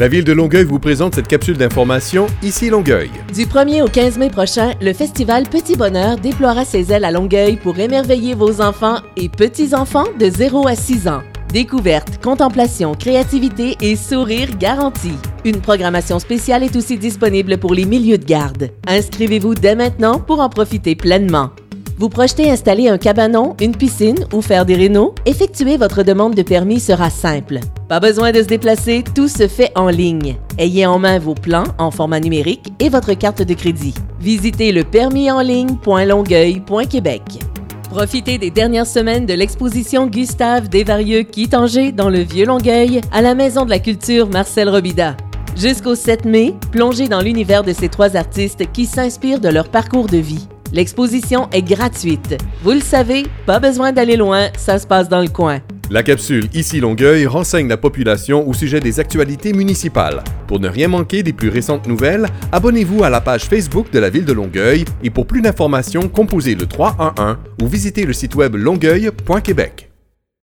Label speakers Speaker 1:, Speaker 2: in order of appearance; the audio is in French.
Speaker 1: La ville de Longueuil vous présente cette capsule d'information Ici Longueuil.
Speaker 2: Du 1er au 15 mai prochain, le festival Petit Bonheur déploiera ses ailes à Longueuil pour émerveiller vos enfants et petits-enfants de 0 à 6 ans. Découverte, contemplation, créativité et sourire garantis. Une programmation spéciale est aussi disponible pour les milieux de garde. Inscrivez-vous dès maintenant pour en profiter pleinement. Vous projetez installer un cabanon, une piscine ou faire des rénaux? Effectuer votre demande de permis sera simple. Pas besoin de se déplacer, tout se fait en ligne. Ayez en main vos plans en format numérique et votre carte de crédit. Visitez le permisenligne.longueuil.québec. Profitez des dernières semaines de l'exposition Gustave Desvarieux-Quitanger dans le Vieux Longueuil à la Maison de la Culture Marcel Robida. Jusqu'au 7 mai, plongez dans l'univers de ces trois artistes qui s'inspirent de leur parcours de vie. L'exposition est gratuite. Vous le savez, pas besoin d'aller loin, ça se passe dans le coin.
Speaker 1: La capsule Ici Longueuil renseigne la population au sujet des actualités municipales. Pour ne rien manquer des plus récentes nouvelles, abonnez-vous à la page Facebook de la ville de Longueuil et pour plus d'informations, composez le 311 ou visitez le site web longueuil.québec.